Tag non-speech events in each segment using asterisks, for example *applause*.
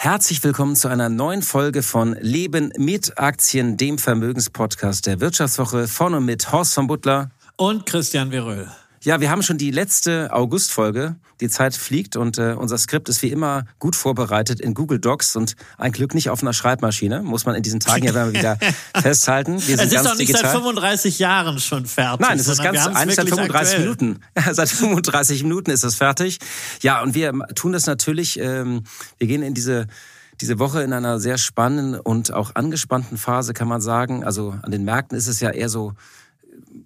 Herzlich willkommen zu einer neuen Folge von Leben mit Aktien, dem Vermögenspodcast der Wirtschaftswoche von und mit Horst von Butler und Christian Veröhl. Ja, wir haben schon die letzte Augustfolge. Die Zeit fliegt und äh, unser Skript ist wie immer gut vorbereitet in Google Docs und ein Glück nicht auf einer Schreibmaschine. Muss man in diesen Tagen ja *laughs* wieder festhalten. Wir sind es ist ganz doch nicht digital. seit 35 Jahren schon fertig. Nein, es ist ganz eigentlich seit 35 aktuell. Minuten. *laughs* seit 35 Minuten ist es fertig. Ja, und wir tun das natürlich. Ähm, wir gehen in diese diese Woche in einer sehr spannenden und auch angespannten Phase, kann man sagen. Also an den Märkten ist es ja eher so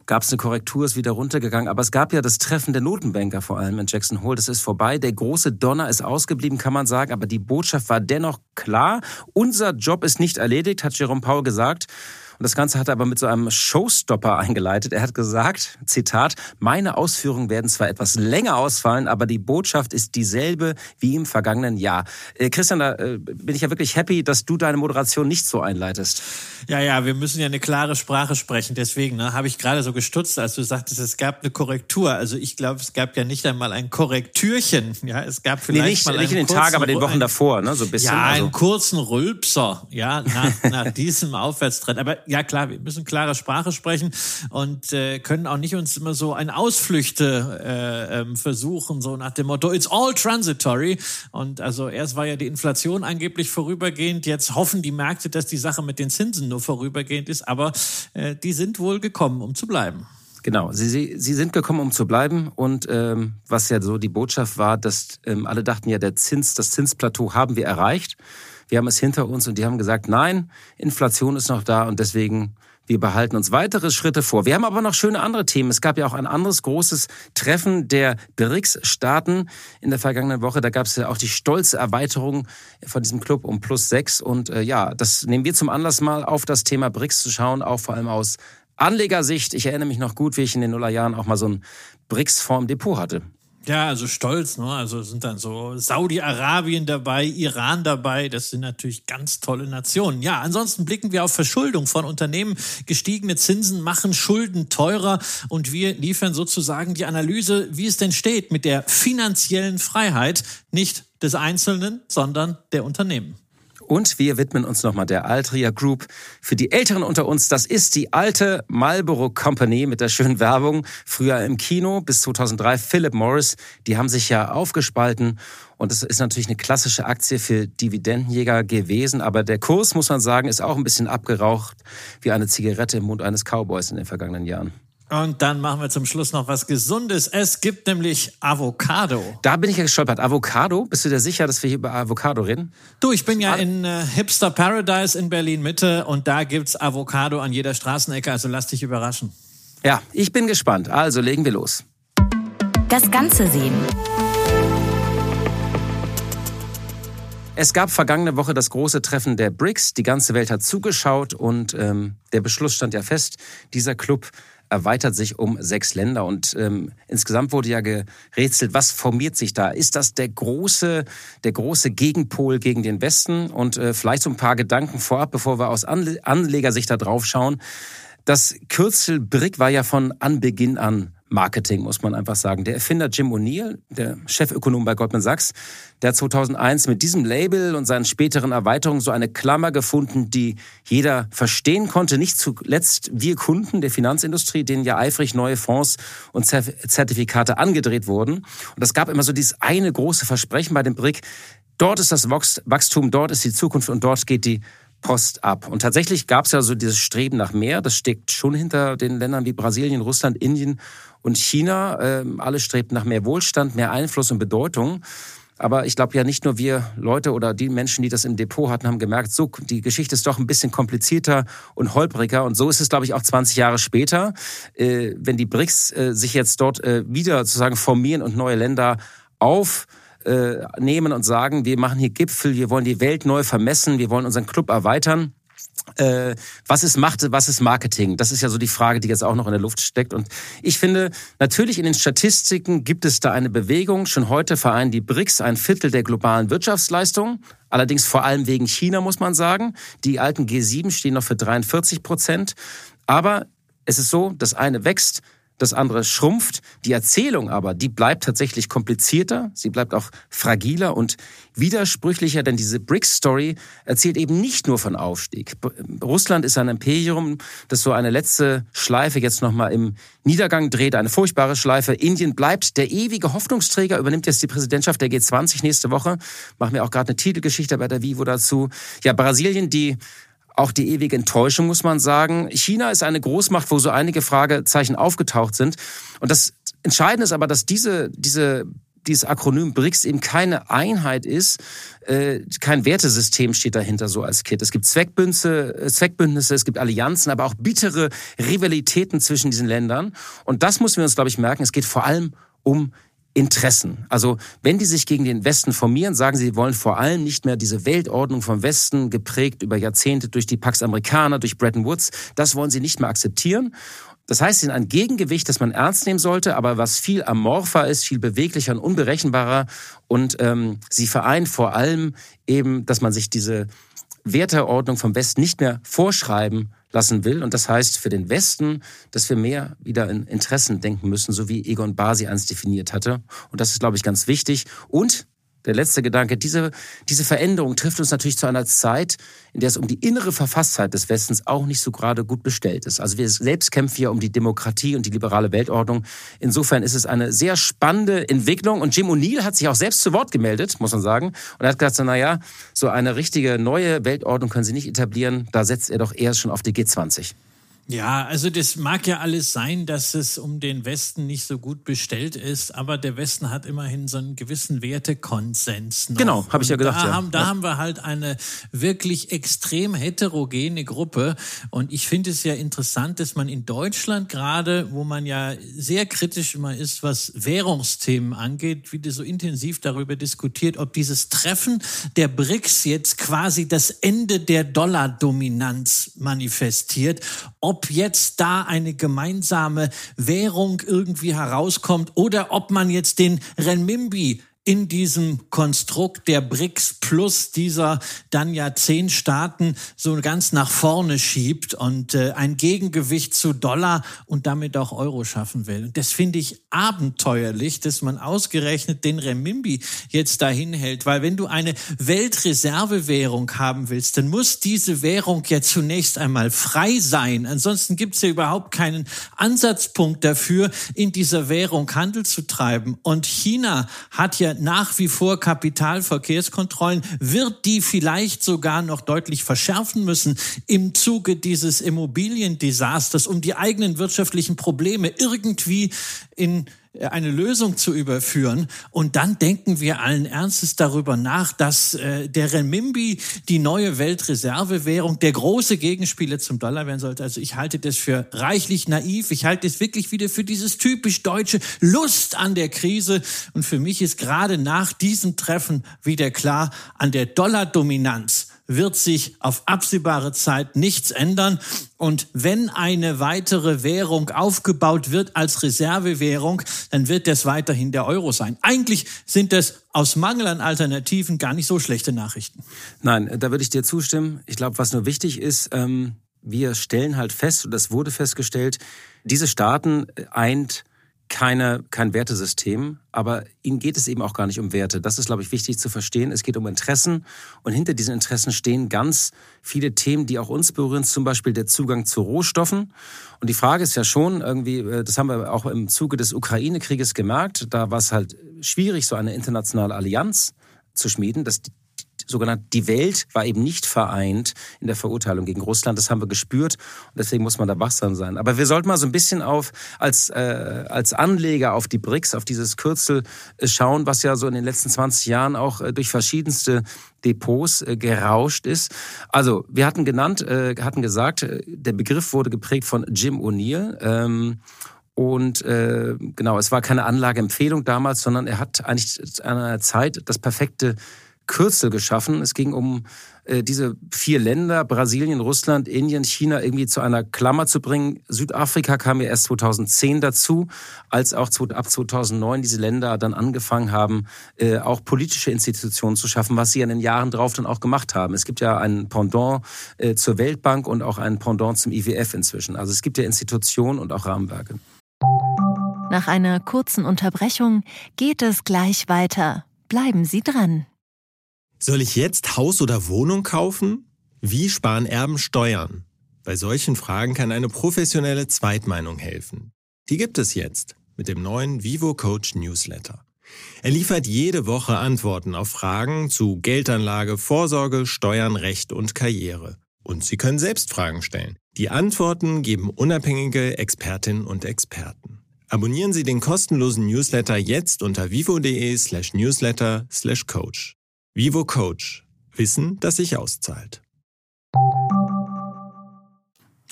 gab es eine Korrektur, ist wieder runtergegangen. Aber es gab ja das Treffen der Notenbanker vor allem in Jackson Hole. Das ist vorbei. Der große Donner ist ausgeblieben, kann man sagen. Aber die Botschaft war dennoch klar. Unser Job ist nicht erledigt, hat Jerome Powell gesagt. Und das Ganze hat er aber mit so einem Showstopper eingeleitet. Er hat gesagt, Zitat, meine Ausführungen werden zwar etwas länger ausfallen, aber die Botschaft ist dieselbe wie im vergangenen Jahr. Äh, Christian, da äh, bin ich ja wirklich happy, dass du deine Moderation nicht so einleitest. Ja, ja, wir müssen ja eine klare Sprache sprechen. Deswegen ne, habe ich gerade so gestutzt, als du sagtest, es gab eine Korrektur. Also ich glaube, es gab ja nicht einmal ein Korrektürchen. *laughs* Ja, es gab vielleicht nee, nicht, mal nicht in den Tagen, aber den Wochen davor, ne, so ein bisschen. Ja, also. einen kurzen Rülpser, ja, nach, nach *laughs* diesem Aufwärtstrend. Aber ja klar, wir müssen klare Sprache sprechen und äh, können auch nicht uns immer so ein Ausflüchte äh, ähm, versuchen, so nach dem Motto, it's all transitory. Und also erst war ja die Inflation angeblich vorübergehend, jetzt hoffen die Märkte, dass die Sache mit den Zinsen nur vorübergehend ist, aber äh, die sind wohl gekommen, um zu bleiben. Genau, sie, sie, sie sind gekommen, um zu bleiben. Und ähm, was ja so die Botschaft war, dass ähm, alle dachten ja, der Zins, das Zinsplateau haben wir erreicht. Wir haben es hinter uns und die haben gesagt, nein, Inflation ist noch da und deswegen wir behalten uns weitere Schritte vor. Wir haben aber noch schöne andere Themen. Es gab ja auch ein anderes großes Treffen der BRICS-Staaten in der vergangenen Woche. Da gab es ja auch die stolze Erweiterung von diesem Club um plus sechs. Und äh, ja, das nehmen wir zum Anlass mal auf das Thema BRICS zu schauen, auch vor allem aus Anlegersicht. Ich erinnere mich noch gut, wie ich in den Nullerjahren auch mal so ein BRICS-Form Depot hatte. Ja, also stolz, ne? Also sind dann so Saudi-Arabien dabei, Iran dabei. Das sind natürlich ganz tolle Nationen. Ja, ansonsten blicken wir auf Verschuldung von Unternehmen. Gestiegene Zinsen machen Schulden teurer und wir liefern sozusagen die Analyse, wie es denn steht mit der finanziellen Freiheit, nicht des Einzelnen, sondern der Unternehmen. Und wir widmen uns nochmal der Altria Group. Für die Älteren unter uns, das ist die alte Marlboro Company mit der schönen Werbung. Früher im Kino bis 2003 Philip Morris. Die haben sich ja aufgespalten. Und das ist natürlich eine klassische Aktie für Dividendenjäger gewesen. Aber der Kurs, muss man sagen, ist auch ein bisschen abgeraucht wie eine Zigarette im Mund eines Cowboys in den vergangenen Jahren. Und dann machen wir zum Schluss noch was Gesundes. Es gibt nämlich Avocado. Da bin ich ja gestolpert. Avocado? Bist du dir sicher, dass wir hier über Avocado reden? Du, ich bin ja in äh, Hipster Paradise in Berlin Mitte und da gibt's Avocado an jeder Straßenecke. Also lass dich überraschen. Ja, ich bin gespannt. Also legen wir los. Das Ganze sehen. Es gab vergangene Woche das große Treffen der BRICS. Die ganze Welt hat zugeschaut und ähm, der Beschluss stand ja fest. Dieser Club erweitert sich um sechs Länder. Und ähm, insgesamt wurde ja gerätselt, was formiert sich da? Ist das der große, der große Gegenpol gegen den Westen? Und äh, vielleicht so ein paar Gedanken vorab, bevor wir aus Anle Anlegersicht da drauf schauen. Das Kürzel BRIC war ja von Anbeginn an Marketing, muss man einfach sagen. Der Erfinder Jim O'Neill, der Chefökonom bei Goldman Sachs, der hat 2001 mit diesem Label und seinen späteren Erweiterungen so eine Klammer gefunden, die jeder verstehen konnte. Nicht zuletzt wir Kunden der Finanzindustrie, denen ja eifrig neue Fonds und Zertifikate angedreht wurden. Und es gab immer so dieses eine große Versprechen bei dem BRIC. Dort ist das Wachstum, dort ist die Zukunft und dort geht die Post ab. Und tatsächlich gab es ja so dieses Streben nach mehr. Das steckt schon hinter den Ländern wie Brasilien, Russland, Indien und China, äh, alle strebten nach mehr Wohlstand, mehr Einfluss und Bedeutung. Aber ich glaube ja nicht nur wir Leute oder die Menschen, die das im Depot hatten, haben gemerkt, so, die Geschichte ist doch ein bisschen komplizierter und holpriger. Und so ist es, glaube ich, auch 20 Jahre später, äh, wenn die BRICS äh, sich jetzt dort äh, wieder sozusagen formieren und neue Länder auf äh, nehmen und sagen, wir machen hier Gipfel, wir wollen die Welt neu vermessen, wir wollen unseren Club erweitern. Äh, was ist Macht, was ist Marketing? Das ist ja so die Frage, die jetzt auch noch in der Luft steckt. Und ich finde, natürlich in den Statistiken gibt es da eine Bewegung. Schon heute vereinen die BRICS ein Viertel der globalen Wirtschaftsleistung. Allerdings vor allem wegen China, muss man sagen. Die alten G7 stehen noch für 43 Prozent. Aber es ist so, das eine wächst, das andere schrumpft. Die Erzählung aber, die bleibt tatsächlich komplizierter, sie bleibt auch fragiler und widersprüchlicher, denn diese BRICS-Story erzählt eben nicht nur von Aufstieg. Russland ist ein Imperium, das so eine letzte Schleife jetzt nochmal im Niedergang dreht, eine furchtbare Schleife. Indien bleibt der ewige Hoffnungsträger, übernimmt jetzt die Präsidentschaft der G20 nächste Woche. Machen wir auch gerade eine Titelgeschichte bei der Vivo dazu. Ja, Brasilien, die auch die ewige Enttäuschung, muss man sagen. China ist eine Großmacht, wo so einige Fragezeichen aufgetaucht sind. Und das Entscheidende ist aber, dass diese, diese dieses Akronym BRICS eben keine Einheit ist, äh, kein Wertesystem steht dahinter so als Kit. Es gibt Zweckbündnisse, äh, Zweckbündnisse, es gibt Allianzen, aber auch bittere Rivalitäten zwischen diesen Ländern. Und das müssen wir uns, glaube ich, merken. Es geht vor allem um Interessen. Also wenn die sich gegen den Westen formieren, sagen sie, sie wollen vor allem nicht mehr diese Weltordnung vom Westen, geprägt über Jahrzehnte durch die Pax Amerikaner, durch Bretton Woods, das wollen sie nicht mehr akzeptieren. Das heißt, sie sind ein Gegengewicht, das man ernst nehmen sollte, aber was viel amorpher ist, viel beweglicher und unberechenbarer. Und ähm, sie vereint vor allem eben, dass man sich diese Werteordnung vom Westen nicht mehr vorschreiben lassen will. Und das heißt für den Westen, dass wir mehr wieder in Interessen denken müssen, so wie Egon Basi eins definiert hatte. Und das ist, glaube ich, ganz wichtig. Und der letzte Gedanke, diese, diese Veränderung trifft uns natürlich zu einer Zeit, in der es um die innere Verfasstheit des Westens auch nicht so gerade gut bestellt ist. Also wir selbst kämpfen ja um die Demokratie und die liberale Weltordnung. Insofern ist es eine sehr spannende Entwicklung. Und Jim O'Neill hat sich auch selbst zu Wort gemeldet, muss man sagen. Und er hat gesagt, so, na ja, so eine richtige neue Weltordnung können Sie nicht etablieren. Da setzt er doch eher schon auf die G20. Ja, also das mag ja alles sein, dass es um den Westen nicht so gut bestellt ist, aber der Westen hat immerhin so einen gewissen Wertekonsens. Noch. Genau, habe ich ja gedacht. Da, ja. Haben, da ja. haben wir halt eine wirklich extrem heterogene Gruppe und ich finde es ja interessant, dass man in Deutschland gerade, wo man ja sehr kritisch immer ist, was Währungsthemen angeht, wieder so intensiv darüber diskutiert, ob dieses Treffen der BRICS jetzt quasi das Ende der Dollardominanz manifestiert, ob ob jetzt da eine gemeinsame Währung irgendwie herauskommt oder ob man jetzt den Renminbi in diesem Konstrukt der BRICS plus dieser dann ja zehn Staaten so ganz nach vorne schiebt und äh, ein Gegengewicht zu Dollar und damit auch Euro schaffen will. Und das finde ich abenteuerlich, dass man ausgerechnet den Remimbi jetzt dahin hält, weil wenn du eine Weltreservewährung haben willst, dann muss diese Währung ja zunächst einmal frei sein. Ansonsten gibt es ja überhaupt keinen Ansatzpunkt dafür, in dieser Währung Handel zu treiben. Und China hat ja nach wie vor Kapitalverkehrskontrollen, wird die vielleicht sogar noch deutlich verschärfen müssen im Zuge dieses Immobiliendesasters, um die eigenen wirtschaftlichen Probleme irgendwie in eine Lösung zu überführen. Und dann denken wir allen Ernstes darüber nach, dass äh, der Renminbi die neue Weltreservewährung, der große Gegenspieler zum Dollar werden sollte. Also ich halte das für reichlich naiv. Ich halte es wirklich wieder für dieses typisch deutsche Lust an der Krise. Und für mich ist gerade nach diesem Treffen wieder klar, an der Dollardominanz wird sich auf absehbare Zeit nichts ändern. Und wenn eine weitere Währung aufgebaut wird als Reservewährung, dann wird das weiterhin der Euro sein. Eigentlich sind das aus Mangel an Alternativen gar nicht so schlechte Nachrichten. Nein, da würde ich dir zustimmen. Ich glaube, was nur wichtig ist, ähm, wir stellen halt fest, und das wurde festgestellt, diese Staaten eint keine, kein Wertesystem, aber ihnen geht es eben auch gar nicht um Werte. Das ist, glaube ich, wichtig zu verstehen. Es geht um Interessen und hinter diesen Interessen stehen ganz viele Themen, die auch uns berühren, zum Beispiel der Zugang zu Rohstoffen. Und die Frage ist ja schon irgendwie, äh, das haben wir auch im Zuge des Ukraine-Krieges gemerkt, da war es halt schwierig, so eine internationale Allianz zu schmieden. Das, sogenannte die Welt war eben nicht vereint in der Verurteilung gegen Russland. Das haben wir gespürt und deswegen muss man da wachsam sein. Aber wir sollten mal so ein bisschen auf als äh, als Anleger auf die BRICS, auf dieses Kürzel äh, schauen, was ja so in den letzten 20 Jahren auch äh, durch verschiedenste Depots äh, gerauscht ist. Also wir hatten genannt, äh, hatten gesagt, äh, der Begriff wurde geprägt von Jim O'Neill. Ähm, Und äh, genau, es war keine Anlageempfehlung damals, sondern er hat eigentlich an einer Zeit das perfekte Kürzel geschaffen. Es ging um äh, diese vier Länder, Brasilien, Russland, Indien, China, irgendwie zu einer Klammer zu bringen. Südafrika kam ja erst 2010 dazu, als auch ab 2009 diese Länder dann angefangen haben, äh, auch politische Institutionen zu schaffen, was sie in den Jahren drauf dann auch gemacht haben. Es gibt ja ein Pendant äh, zur Weltbank und auch ein Pendant zum IWF inzwischen. Also es gibt ja Institutionen und auch Rahmenwerke. Nach einer kurzen Unterbrechung geht es gleich weiter. Bleiben Sie dran. Soll ich jetzt Haus oder Wohnung kaufen? Wie sparen Erben Steuern? Bei solchen Fragen kann eine professionelle Zweitmeinung helfen. Die gibt es jetzt mit dem neuen Vivo Coach Newsletter. Er liefert jede Woche Antworten auf Fragen zu Geldanlage, Vorsorge, Steuern, Recht und Karriere. Und Sie können selbst Fragen stellen. Die Antworten geben unabhängige Expertinnen und Experten. Abonnieren Sie den kostenlosen Newsletter jetzt unter vivo.de slash newsletter slash coach. Vivo Coach. Wissen, das sich auszahlt.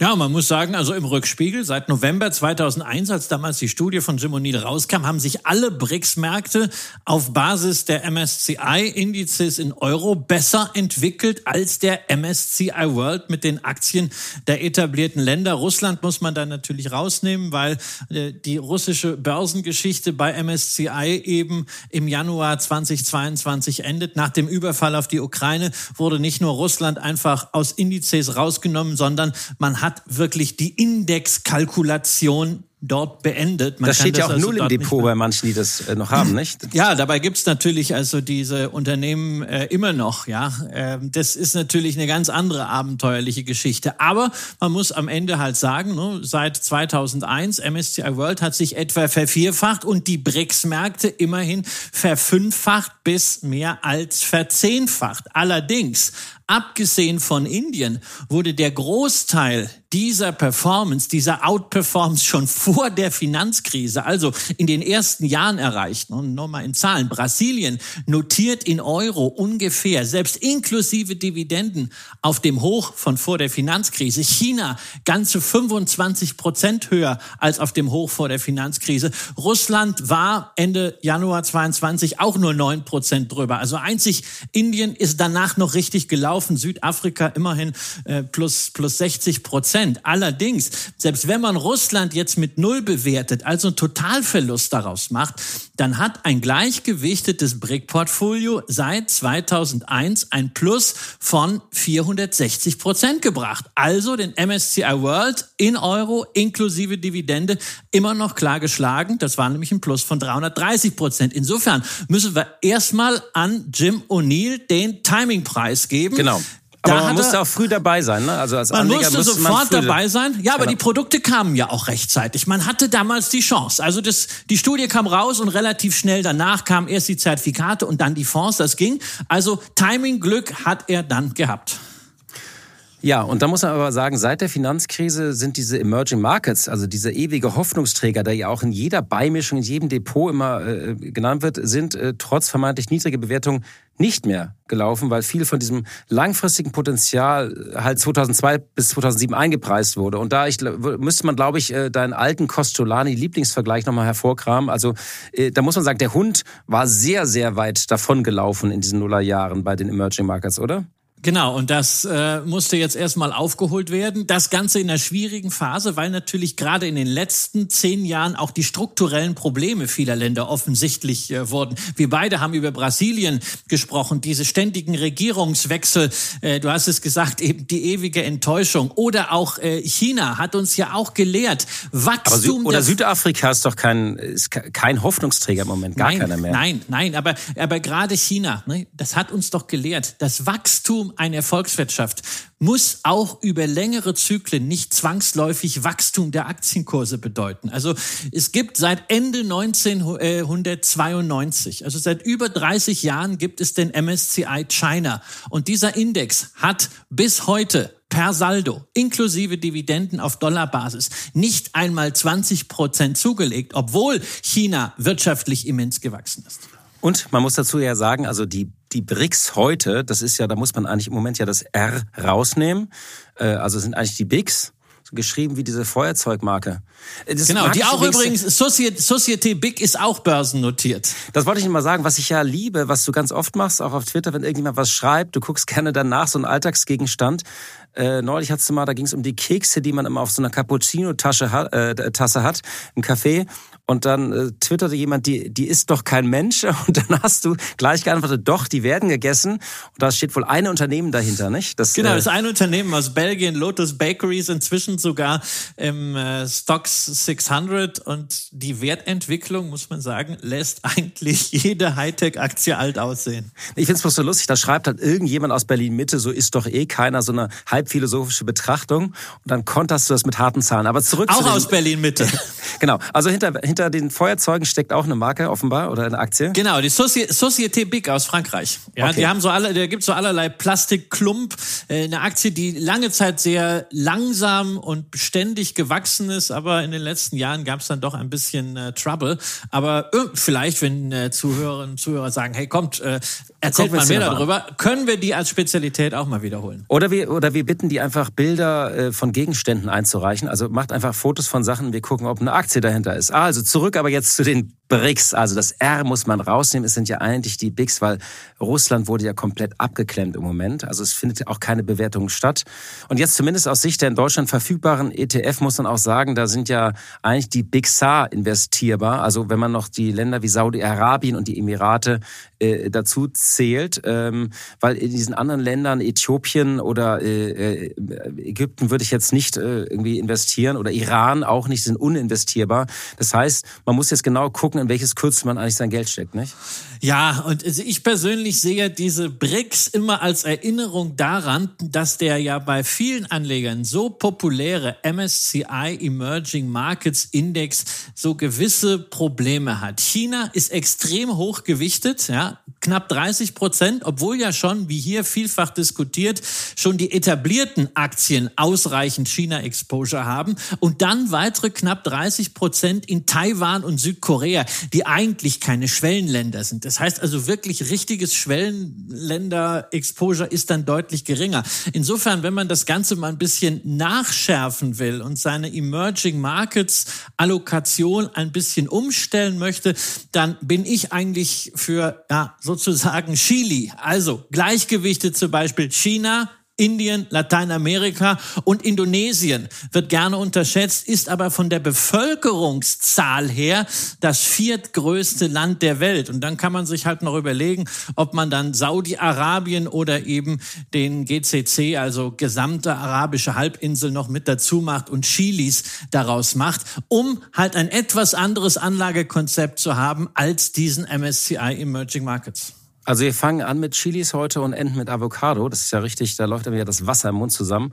Ja, man muss sagen, also im Rückspiegel, seit November 2001, als damals die Studie von Jim O'Neill rauskam, haben sich alle BRICS-Märkte auf Basis der MSCI-Indizes in Euro besser entwickelt als der MSCI World mit den Aktien der etablierten Länder. Russland muss man da natürlich rausnehmen, weil äh, die russische Börsengeschichte bei MSCI eben im Januar 2022 endet. Nach dem Überfall auf die Ukraine wurde nicht nur Russland einfach aus Indizes rausgenommen, sondern man hat hat wirklich die Indexkalkulation dort beendet. Man das steht ja auch also null im Depot bei manchen, die das äh, noch haben, nicht? Ja, dabei gibt's natürlich also diese Unternehmen äh, immer noch. Ja, ähm, das ist natürlich eine ganz andere abenteuerliche Geschichte. Aber man muss am Ende halt sagen, ne, seit 2001 MSCI World hat sich etwa vervierfacht und die BRICS-Märkte immerhin verfünffacht bis mehr als verzehnfacht. Allerdings abgesehen von Indien, wurde der Großteil dieser Performance, dieser Outperformance schon vor der Finanzkrise, also in den ersten Jahren erreicht. Und nochmal in Zahlen. Brasilien notiert in Euro ungefähr, selbst inklusive Dividenden, auf dem Hoch von vor der Finanzkrise. China ganze 25 Prozent höher als auf dem Hoch vor der Finanzkrise. Russland war Ende Januar 22 auch nur 9 Prozent drüber. Also einzig Indien ist danach noch richtig gelaufen. Südafrika immerhin äh, plus, plus 60 Prozent. Prozent. Allerdings, selbst wenn man Russland jetzt mit Null bewertet, also einen Totalverlust daraus macht, dann hat ein gleichgewichtetes BRIC-Portfolio seit 2001 ein Plus von 460 Prozent gebracht. Also den MSCI World in Euro inklusive Dividende immer noch klar geschlagen. Das war nämlich ein Plus von 330 Prozent. Insofern müssen wir erstmal an Jim O'Neill den Timingpreis geben. Genau. Aber da man musste auch früh dabei sein, ne? Also als man Anleger musste sofort man dabei sein. Ja, aber genau. die Produkte kamen ja auch rechtzeitig. Man hatte damals die Chance. Also das, die Studie kam raus und relativ schnell danach kamen erst die Zertifikate und dann die Fonds. Das ging. Also Timing-Glück hat er dann gehabt. Ja, und da muss man aber sagen, seit der Finanzkrise sind diese Emerging Markets, also dieser ewige Hoffnungsträger, der ja auch in jeder Beimischung, in jedem Depot immer äh, genannt wird, sind äh, trotz vermeintlich niedriger Bewertung nicht mehr gelaufen, weil viel von diesem langfristigen Potenzial halt 2002 bis 2007 eingepreist wurde. Und da ich, müsste man, glaube ich, äh, deinen alten Costolani Lieblingsvergleich nochmal hervorkramen. Also äh, da muss man sagen, der Hund war sehr, sehr weit davon gelaufen in diesen Nullerjahren bei den Emerging Markets, oder? Genau, und das äh, musste jetzt erstmal aufgeholt werden. Das Ganze in einer schwierigen Phase, weil natürlich gerade in den letzten zehn Jahren auch die strukturellen Probleme vieler Länder offensichtlich äh, wurden. Wir beide haben über Brasilien gesprochen, diese ständigen Regierungswechsel. Äh, du hast es gesagt, eben die ewige Enttäuschung. Oder auch äh, China hat uns ja auch gelehrt, Wachstum. Sü oder Südafrika ist doch kein, ist kein Hoffnungsträger im Moment, gar nein, keiner mehr. Nein, nein, aber, aber gerade China, ne, das hat uns doch gelehrt, das Wachstum eine Erfolgswirtschaft muss auch über längere Zyklen nicht zwangsläufig Wachstum der Aktienkurse bedeuten. Also es gibt seit Ende 1992, also seit über 30 Jahren gibt es den MSCI China. Und dieser Index hat bis heute per Saldo, inklusive Dividenden auf Dollarbasis, nicht einmal 20 Prozent zugelegt, obwohl China wirtschaftlich immens gewachsen ist. Und man muss dazu ja sagen, also die, die BRICS heute, das ist ja, da muss man eigentlich im Moment ja das R rausnehmen. Äh, also sind eigentlich die BICS. geschrieben wie diese Feuerzeugmarke. Das genau, die auch übrigens, Societe, Societe Big ist auch börsennotiert. Das wollte ich Ihnen mal sagen, was ich ja liebe, was du ganz oft machst, auch auf Twitter, wenn irgendjemand was schreibt, du guckst gerne danach, so ein Alltagsgegenstand. Äh, neulich du mal, da ging es um die Kekse, die man immer auf so einer Cappuccino-Tasse hat, äh, Tasse hat im Café. Und dann äh, twitterte jemand, die, die ist doch kein Mensch. *laughs* Und dann hast du gleich geantwortet, doch, die werden gegessen. Und da steht wohl ein Unternehmen dahinter, nicht? Das, genau, äh, das ist ein Unternehmen aus Belgien, Lotus Bakeries, inzwischen sogar im äh, Stocks 600. Und die Wertentwicklung, muss man sagen, lässt *laughs* eigentlich jede Hightech-Aktie alt aussehen. Ich finde es bloß so lustig, da schreibt halt irgendjemand aus Berlin-Mitte, so ist doch eh keiner, so eine halbphilosophische Betrachtung. Und dann konterst du das mit harten Zahlen. Aber zurück Auch aus Berlin-Mitte. *laughs* genau, also hinter, hinter den Feuerzeugen steckt auch eine Marke offenbar oder eine Aktie? Genau, die Soci Société Big aus Frankreich. Ja, okay. die haben so alle, da gibt so allerlei Plastikklump, äh, eine Aktie, die lange Zeit sehr langsam und beständig gewachsen ist, aber in den letzten Jahren gab es dann doch ein bisschen äh, Trouble. Aber äh, vielleicht, wenn äh, Zuhörerinnen und Zuhörer sagen, hey, kommt, äh, erzählt mal mehr darüber, können wir die als Spezialität auch mal wiederholen. Oder wir, oder wir bitten die einfach Bilder äh, von Gegenständen einzureichen. Also macht einfach Fotos von Sachen, wir gucken, ob eine Aktie dahinter ist. Ah, also zurück aber jetzt zu den BRICS. Also das R muss man rausnehmen. Es sind ja eigentlich die BICS, weil Russland wurde ja komplett abgeklemmt im Moment. Also es findet auch keine Bewertung statt. Und jetzt zumindest aus Sicht der in Deutschland verfügbaren ETF muss man auch sagen, da sind ja eigentlich die BICSA investierbar. Also wenn man noch die Länder wie Saudi-Arabien und die Emirate äh, dazu zählt, ähm, weil in diesen anderen Ländern, Äthiopien oder äh, äh, Ägypten, würde ich jetzt nicht äh, irgendwie investieren oder Iran auch nicht, sind uninvestierbar. Das heißt, man muss jetzt genau gucken, in welches Kürzel man eigentlich sein Geld steckt, nicht? Ja, und ich persönlich sehe diese BRICS immer als Erinnerung daran, dass der ja bei vielen Anlegern so populäre MSCI Emerging Markets Index so gewisse Probleme hat. China ist extrem hoch gewichtet, knapp 30 Prozent, obwohl ja schon, wie hier vielfach diskutiert, schon die etablierten Aktien ausreichend China-Exposure haben und dann weitere knapp 30 Prozent in Taiwan und Südkorea, die eigentlich keine Schwellenländer sind. Das heißt also wirklich richtiges Schwellenländer-Exposure ist dann deutlich geringer. Insofern, wenn man das Ganze mal ein bisschen nachschärfen will und seine Emerging Markets Allokation ein bisschen umstellen möchte, dann bin ich eigentlich für ja, sozusagen Chili. Also Gleichgewichte zum Beispiel China, Indien, Lateinamerika und Indonesien wird gerne unterschätzt, ist aber von der Bevölkerungszahl her das viertgrößte Land der Welt. Und dann kann man sich halt noch überlegen, ob man dann Saudi-Arabien oder eben den GCC, also gesamte arabische Halbinsel noch mit dazu macht und Chilis daraus macht, um halt ein etwas anderes Anlagekonzept zu haben als diesen MSCI Emerging Markets. Also wir fangen an mit Chilis heute und enden mit Avocado. Das ist ja richtig, da läuft dann wieder das Wasser im Mund zusammen.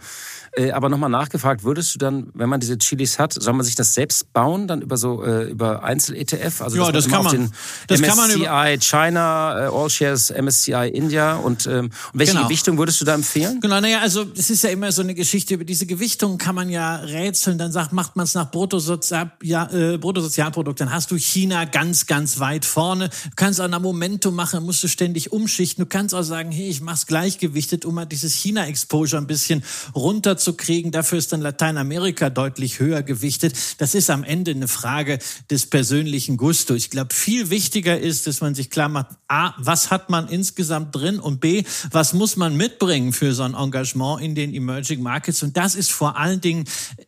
Äh, aber nochmal nachgefragt, würdest du dann, wenn man diese Chilis hat, soll man sich das selbst bauen, dann über so äh, über Einzel-ETF? Also ja, das kann man. Das MSCI kann man über China, äh, All Shares, MSCI India und, ähm, welche genau. Gewichtung würdest du da empfehlen? Genau, naja, also es ist ja immer so eine Geschichte über diese Gewichtung kann man ja rätseln. Dann sagt, macht man es nach Bruttosozial, ja, äh, Bruttosozialprodukt, dann hast du China ganz, ganz weit vorne. Du kannst auch nach Momentum machen, musst du ständig umschichten. Du kannst auch sagen, hey, ich mach's gleichgewichtet, um mal dieses China-Exposure ein bisschen runter zu kriegen. Dafür ist dann Lateinamerika deutlich höher gewichtet. Das ist am Ende eine Frage des persönlichen Gusto. Ich glaube, viel wichtiger ist, dass man sich klar macht, A, was hat man insgesamt drin und B, was muss man mitbringen für so ein Engagement in den Emerging Markets? Und das ist vor allen Dingen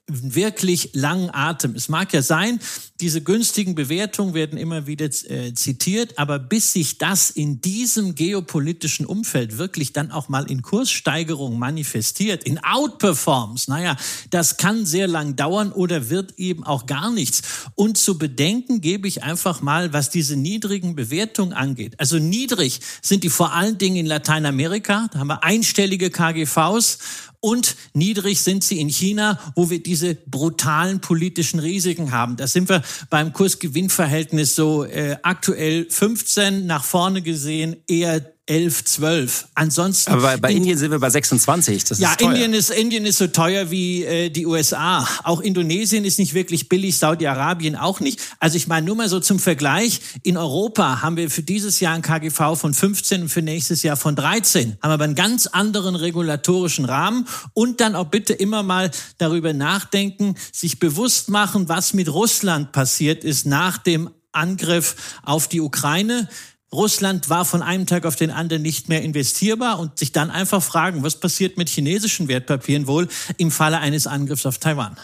wirklich langen Atem. Es mag ja sein, diese günstigen Bewertungen werden immer wieder äh, zitiert, aber bis sich das in diesem geopolitischen Umfeld wirklich dann auch mal in Kurssteigerung manifestiert, in Outperforms, naja, das kann sehr lang dauern oder wird eben auch gar nichts. Und zu bedenken gebe ich einfach mal, was diese niedrigen Bewertungen angeht. Also niedrig sind die vor allen Dingen in Lateinamerika, da haben wir einstellige KGVs und niedrig sind sie in China, wo wir diese brutalen politischen Risiken haben. Da sind wir beim Kursgewinnverhältnis so äh, aktuell 15 nach vorne gesehen eher 11, 12. Ansonsten. Aber bei, bei Indien sind wir bei 26. Das ja, ist teuer. Indien ist Indien ist so teuer wie äh, die USA. Auch Indonesien ist nicht wirklich billig, Saudi-Arabien auch nicht. Also ich meine nur mal so zum Vergleich: In Europa haben wir für dieses Jahr ein KGV von 15 und für nächstes Jahr von 13. Haben aber einen ganz anderen regulatorischen Rahmen und dann auch bitte immer mal darüber nachdenken, sich bewusst machen, was mit Russland passiert ist nach dem Angriff auf die Ukraine. Russland war von einem Tag auf den anderen nicht mehr investierbar und sich dann einfach fragen, was passiert mit chinesischen Wertpapieren wohl im Falle eines Angriffs auf Taiwan?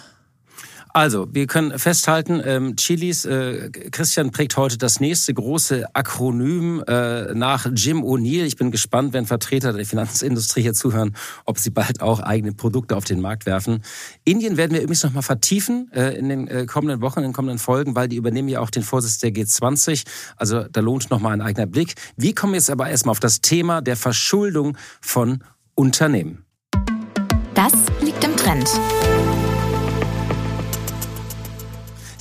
Also, wir können festhalten, ähm, Chilis, äh, Christian prägt heute das nächste große Akronym äh, nach Jim O'Neill. Ich bin gespannt, wenn Vertreter der Finanzindustrie hier zuhören, ob sie bald auch eigene Produkte auf den Markt werfen. Indien werden wir übrigens nochmal vertiefen äh, in den äh, kommenden Wochen, in den kommenden Folgen, weil die übernehmen ja auch den Vorsitz der G20. Also da lohnt nochmal ein eigener Blick. Wir kommen jetzt aber erstmal auf das Thema der Verschuldung von Unternehmen. Das liegt im Trend.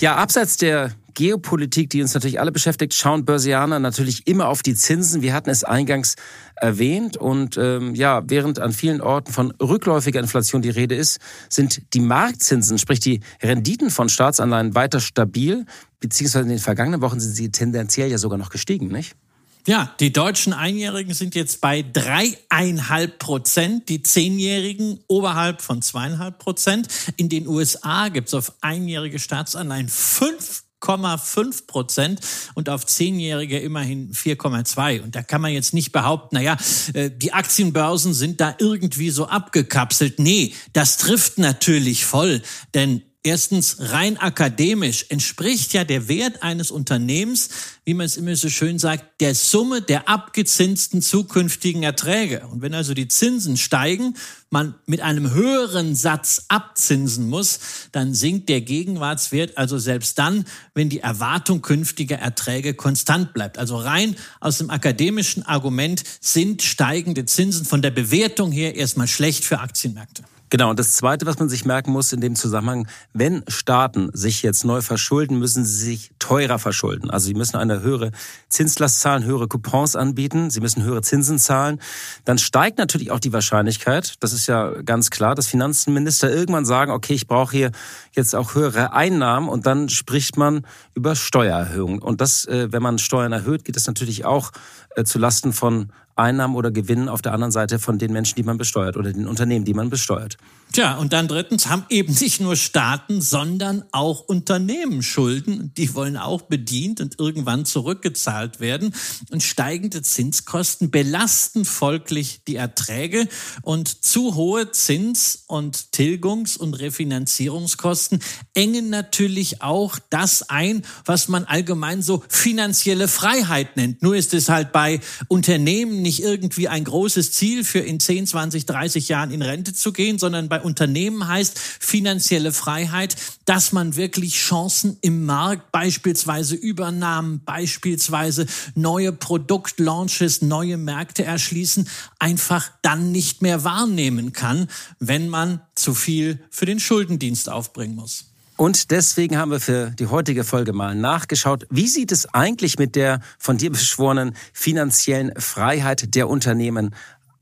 Ja, abseits der Geopolitik, die uns natürlich alle beschäftigt, schauen Börsianer natürlich immer auf die Zinsen. Wir hatten es eingangs erwähnt und ähm, ja, während an vielen Orten von rückläufiger Inflation die Rede ist, sind die Marktzinsen, sprich die Renditen von Staatsanleihen weiter stabil, beziehungsweise in den vergangenen Wochen sind sie tendenziell ja sogar noch gestiegen, nicht? Ja, die deutschen Einjährigen sind jetzt bei dreieinhalb Prozent, die Zehnjährigen oberhalb von zweieinhalb Prozent. In den USA gibt's auf einjährige Staatsanleihen fünf 5,5 Prozent und auf Zehnjährige immerhin 4,2. Und da kann man jetzt nicht behaupten, naja, äh, die Aktienbörsen sind da irgendwie so abgekapselt. Nee, das trifft natürlich voll, denn Erstens, rein akademisch entspricht ja der Wert eines Unternehmens, wie man es immer so schön sagt, der Summe der abgezinsten zukünftigen Erträge. Und wenn also die Zinsen steigen, man mit einem höheren Satz abzinsen muss, dann sinkt der Gegenwartswert also selbst dann, wenn die Erwartung künftiger Erträge konstant bleibt. Also rein aus dem akademischen Argument sind steigende Zinsen von der Bewertung her erstmal schlecht für Aktienmärkte. Genau, und das Zweite, was man sich merken muss in dem Zusammenhang, wenn Staaten sich jetzt neu verschulden, müssen sie sich teurer verschulden. Also sie müssen eine höhere Zinslast zahlen, höhere Coupons anbieten, sie müssen höhere Zinsen zahlen. Dann steigt natürlich auch die Wahrscheinlichkeit, das ist ja ganz klar, dass Finanzminister irgendwann sagen, okay, ich brauche hier jetzt auch höhere Einnahmen und dann spricht man über Steuererhöhungen. Und das, äh, wenn man Steuern erhöht, geht es natürlich auch äh, zu Lasten von Einnahmen oder Gewinnen auf der anderen Seite von den Menschen, die man besteuert oder den Unternehmen, die man besteuert. Tja, und dann drittens haben eben nicht nur Staaten, sondern auch Unternehmen Schulden. Die wollen auch bedient und irgendwann zurückgezahlt werden. Und steigende Zinskosten belasten folglich die Erträge. Und zu hohe Zins- und Tilgungs- und Refinanzierungskosten engen natürlich auch das ein, was man allgemein so finanzielle Freiheit nennt. Nur ist es halt bei Unternehmen nicht irgendwie ein großes Ziel für in 10, 20, 30 Jahren in Rente zu gehen, sondern bei Unternehmen heißt finanzielle Freiheit, dass man wirklich Chancen im Markt, beispielsweise Übernahmen, beispielsweise neue Produktlaunches, neue Märkte erschließen, einfach dann nicht mehr wahrnehmen kann, wenn man zu viel für den Schuldendienst aufbringen muss. Und deswegen haben wir für die heutige Folge mal nachgeschaut, wie sieht es eigentlich mit der von dir beschworenen finanziellen Freiheit der Unternehmen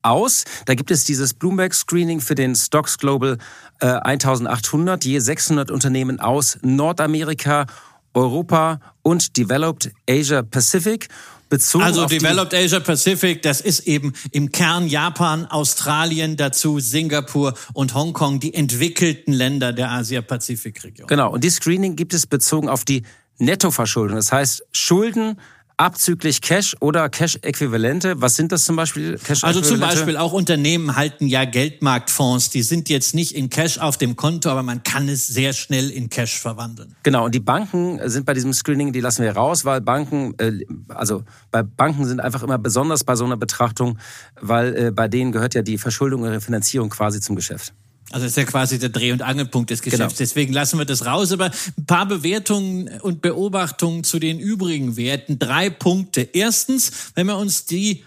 aus. Da gibt es dieses Bloomberg Screening für den Stocks Global äh, 1800, je 600 Unternehmen aus Nordamerika, Europa und Developed Asia Pacific. Bezogen also Developed Asia Pacific, das ist eben im Kern Japan, Australien, dazu Singapur und Hongkong, die entwickelten Länder der Asia-Pazifik-Region. Genau, und die Screening gibt es bezogen auf die Nettoverschuldung. Das heißt, Schulden abzüglich Cash oder Cash-Äquivalente. Was sind das zum Beispiel? Cash also zum Beispiel auch Unternehmen halten ja Geldmarktfonds. Die sind jetzt nicht in Cash auf dem Konto, aber man kann es sehr schnell in Cash verwandeln. Genau. Und die Banken sind bei diesem Screening, die lassen wir raus, weil Banken, äh, also bei Banken sind einfach immer besonders bei so einer Betrachtung, weil äh, bei denen gehört ja die Verschuldung oder Finanzierung quasi zum Geschäft. Also das ist ja quasi der Dreh- und Angelpunkt des Geschäfts. Genau. Deswegen lassen wir das raus. Aber ein paar Bewertungen und Beobachtungen zu den übrigen Werten. Drei Punkte. Erstens, wenn wir uns die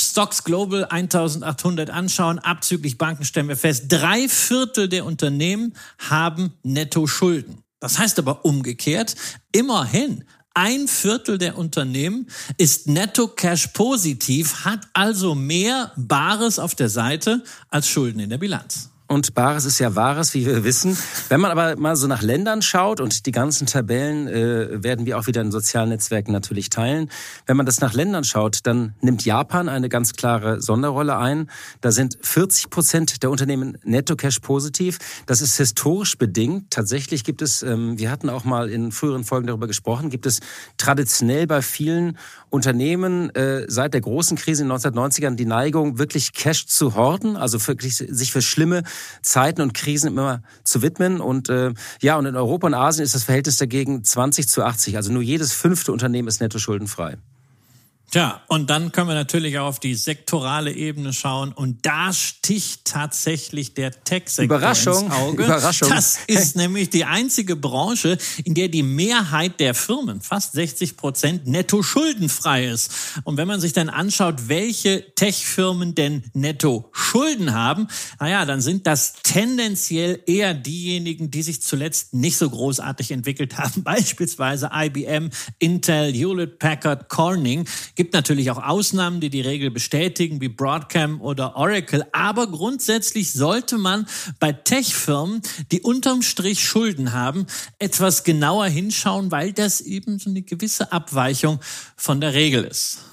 Stocks Global 1800 anschauen, abzüglich Banken stellen wir fest, drei Viertel der Unternehmen haben Netto-Schulden. Das heißt aber umgekehrt, immerhin Ein Viertel der Unternehmen ist netto Cash positiv, hat also mehr Bares auf der Seite als Schulden in der Bilanz und Bares ist ja Wahres, wie wir wissen. Wenn man aber mal so nach Ländern schaut und die ganzen Tabellen äh, werden wir auch wieder in sozialen Netzwerken natürlich teilen. Wenn man das nach Ländern schaut, dann nimmt Japan eine ganz klare Sonderrolle ein. Da sind 40 Prozent der Unternehmen netto Cash positiv. Das ist historisch bedingt. Tatsächlich gibt es, ähm, wir hatten auch mal in früheren Folgen darüber gesprochen, gibt es traditionell bei vielen Unternehmen äh, seit der großen Krise in den 1990ern die Neigung, wirklich Cash zu horten, also wirklich sich für schlimme Zeiten und Krisen immer zu widmen. Und äh, ja, und in Europa und Asien ist das Verhältnis dagegen 20 zu 80. Also nur jedes fünfte Unternehmen ist netto schuldenfrei. Tja, und dann können wir natürlich auch auf die sektorale Ebene schauen und da sticht tatsächlich der Tech-Sektor Überraschung, ins Auge. Überraschung. Das *laughs* ist nämlich die einzige Branche, in der die Mehrheit der Firmen, fast 60 Prozent, netto schuldenfrei ist. Und wenn man sich dann anschaut, welche Tech-Firmen denn netto Schulden haben, naja, dann sind das tendenziell eher diejenigen, die sich zuletzt nicht so großartig entwickelt haben, *laughs* beispielsweise IBM, Intel, Hewlett Packard, Corning gibt natürlich auch Ausnahmen, die die Regel bestätigen, wie Broadcom oder Oracle. Aber grundsätzlich sollte man bei Tech-Firmen, die unterm Strich Schulden haben, etwas genauer hinschauen, weil das eben so eine gewisse Abweichung von der Regel ist.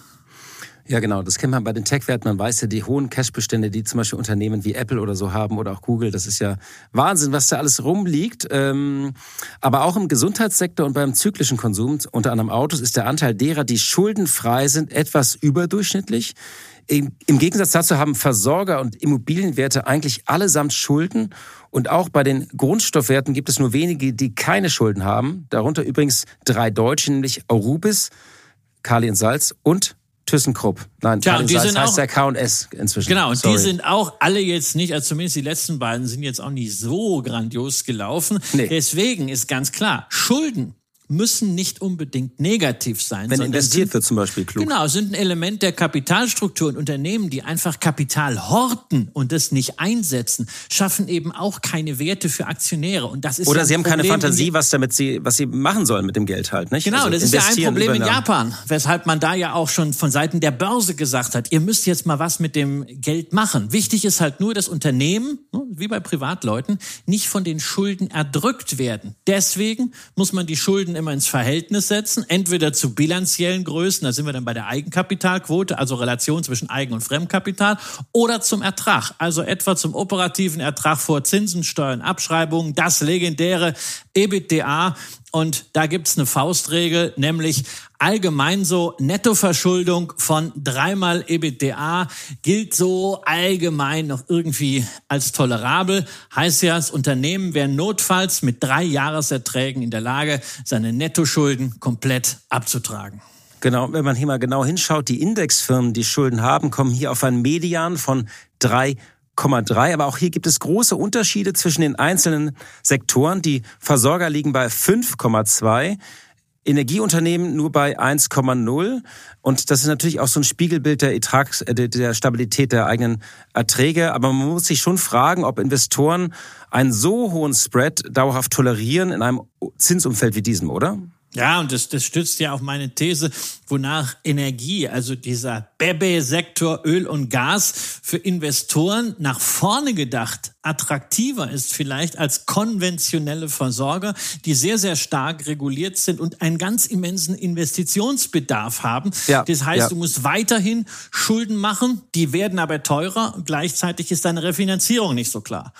Ja, genau. Das kennt man bei den Tech-Werten. Man weiß ja, die hohen Cash-Bestände, die zum Beispiel Unternehmen wie Apple oder so haben oder auch Google, das ist ja Wahnsinn, was da alles rumliegt. Ähm, aber auch im Gesundheitssektor und beim zyklischen Konsum, unter anderem Autos, ist der Anteil derer, die schuldenfrei sind, etwas überdurchschnittlich. Im, Gegensatz dazu haben Versorger und Immobilienwerte eigentlich allesamt Schulden. Und auch bei den Grundstoffwerten gibt es nur wenige, die keine Schulden haben. Darunter übrigens drei Deutsche, nämlich Arubis, Kali und Salz und ThyssenKrupp. Nein, Tja, die sind heißt auch, der K&S inzwischen. Genau, und Sorry. die sind auch alle jetzt nicht, also zumindest die letzten beiden sind jetzt auch nicht so grandios gelaufen. Nee. Deswegen ist ganz klar, Schulden müssen nicht unbedingt negativ sein. Wenn investiert sind, wird zum Beispiel klug. Genau, sind ein Element der Kapitalstruktur und Unternehmen, die einfach Kapital horten und das nicht einsetzen, schaffen eben auch keine Werte für Aktionäre. Und das ist Oder ja sie haben keine Fantasie, was damit sie, was sie machen sollen mit dem Geld halt, nicht? Genau, also das ist ja ein Problem in Japan, weshalb man da ja auch schon von Seiten der Börse gesagt hat, ihr müsst jetzt mal was mit dem Geld machen. Wichtig ist halt nur, dass Unternehmen, ne, wie bei Privatleuten, nicht von den Schulden erdrückt werden. Deswegen muss man die Schulden immer ins Verhältnis setzen, entweder zu bilanziellen Größen, da sind wir dann bei der Eigenkapitalquote, also Relation zwischen Eigen- und Fremdkapital, oder zum Ertrag, also etwa zum operativen Ertrag vor Zinsen, Steuern, Abschreibungen, das legendäre EBITDA. Und da gibt's eine Faustregel, nämlich allgemein so Nettoverschuldung von dreimal EBITDA gilt so allgemein noch irgendwie als tolerabel. Heißt ja, das Unternehmen wäre notfalls mit drei Jahreserträgen in der Lage, seine Nettoschulden komplett abzutragen. Genau, wenn man hier mal genau hinschaut, die Indexfirmen, die Schulden haben, kommen hier auf einen Median von drei 8,3. Aber auch hier gibt es große Unterschiede zwischen den einzelnen Sektoren. Die Versorger liegen bei 5,2. Energieunternehmen nur bei 1,0. Und das ist natürlich auch so ein Spiegelbild der, Ertrags, äh, der Stabilität der eigenen Erträge. Aber man muss sich schon fragen, ob Investoren einen so hohen Spread dauerhaft tolerieren in einem Zinsumfeld wie diesem, oder? Ja, und das, das stützt ja auch meine These, wonach Energie, also dieser Bebe-Sektor Öl und Gas für Investoren nach vorne gedacht attraktiver ist vielleicht als konventionelle Versorger, die sehr, sehr stark reguliert sind und einen ganz immensen Investitionsbedarf haben. Ja, das heißt, ja. du musst weiterhin Schulden machen, die werden aber teurer und gleichzeitig ist deine Refinanzierung nicht so klar.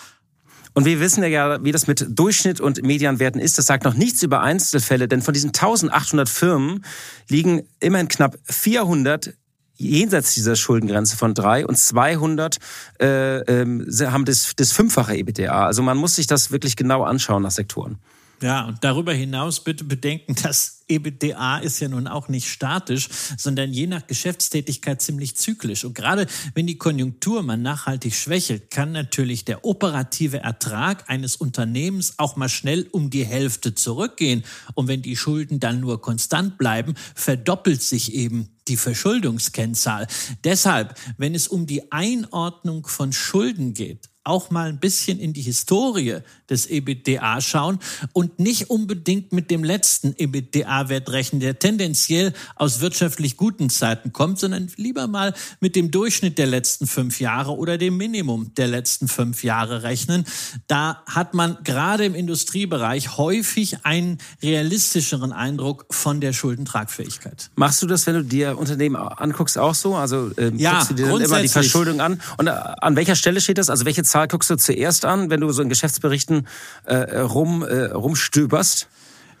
Und wir wissen ja, wie das mit Durchschnitt und Medianwerten ist. Das sagt noch nichts über Einzelfälle, denn von diesen 1800 Firmen liegen immerhin knapp 400 jenseits dieser Schuldengrenze von drei und 200 äh, äh, haben das, das fünffache EBITDA. Also man muss sich das wirklich genau anschauen nach Sektoren. Ja, und darüber hinaus bitte bedenken, dass EBITDA ist ja nun auch nicht statisch, sondern je nach Geschäftstätigkeit ziemlich zyklisch. Und gerade wenn die Konjunktur mal nachhaltig schwächelt, kann natürlich der operative Ertrag eines Unternehmens auch mal schnell um die Hälfte zurückgehen. Und wenn die Schulden dann nur konstant bleiben, verdoppelt sich eben die Verschuldungskennzahl. Deshalb, wenn es um die Einordnung von Schulden geht, auch mal ein bisschen in die Historie des EBITDA schauen und nicht unbedingt mit dem letzten EBITDA-Wert rechnen, der tendenziell aus wirtschaftlich guten Zeiten kommt, sondern lieber mal mit dem Durchschnitt der letzten fünf Jahre oder dem Minimum der letzten fünf Jahre rechnen. Da hat man gerade im Industriebereich häufig einen realistischeren Eindruck von der Schuldentragfähigkeit. Machst du das, wenn du dir Unternehmen anguckst, auch so? Also ähm, ja, guckst du dir dann immer die Verschuldung an? Und äh, an welcher Stelle steht das? Also welche Zahl guckst du zuerst an, wenn du so in Geschäftsberichten äh, rum, äh, rumstöberst?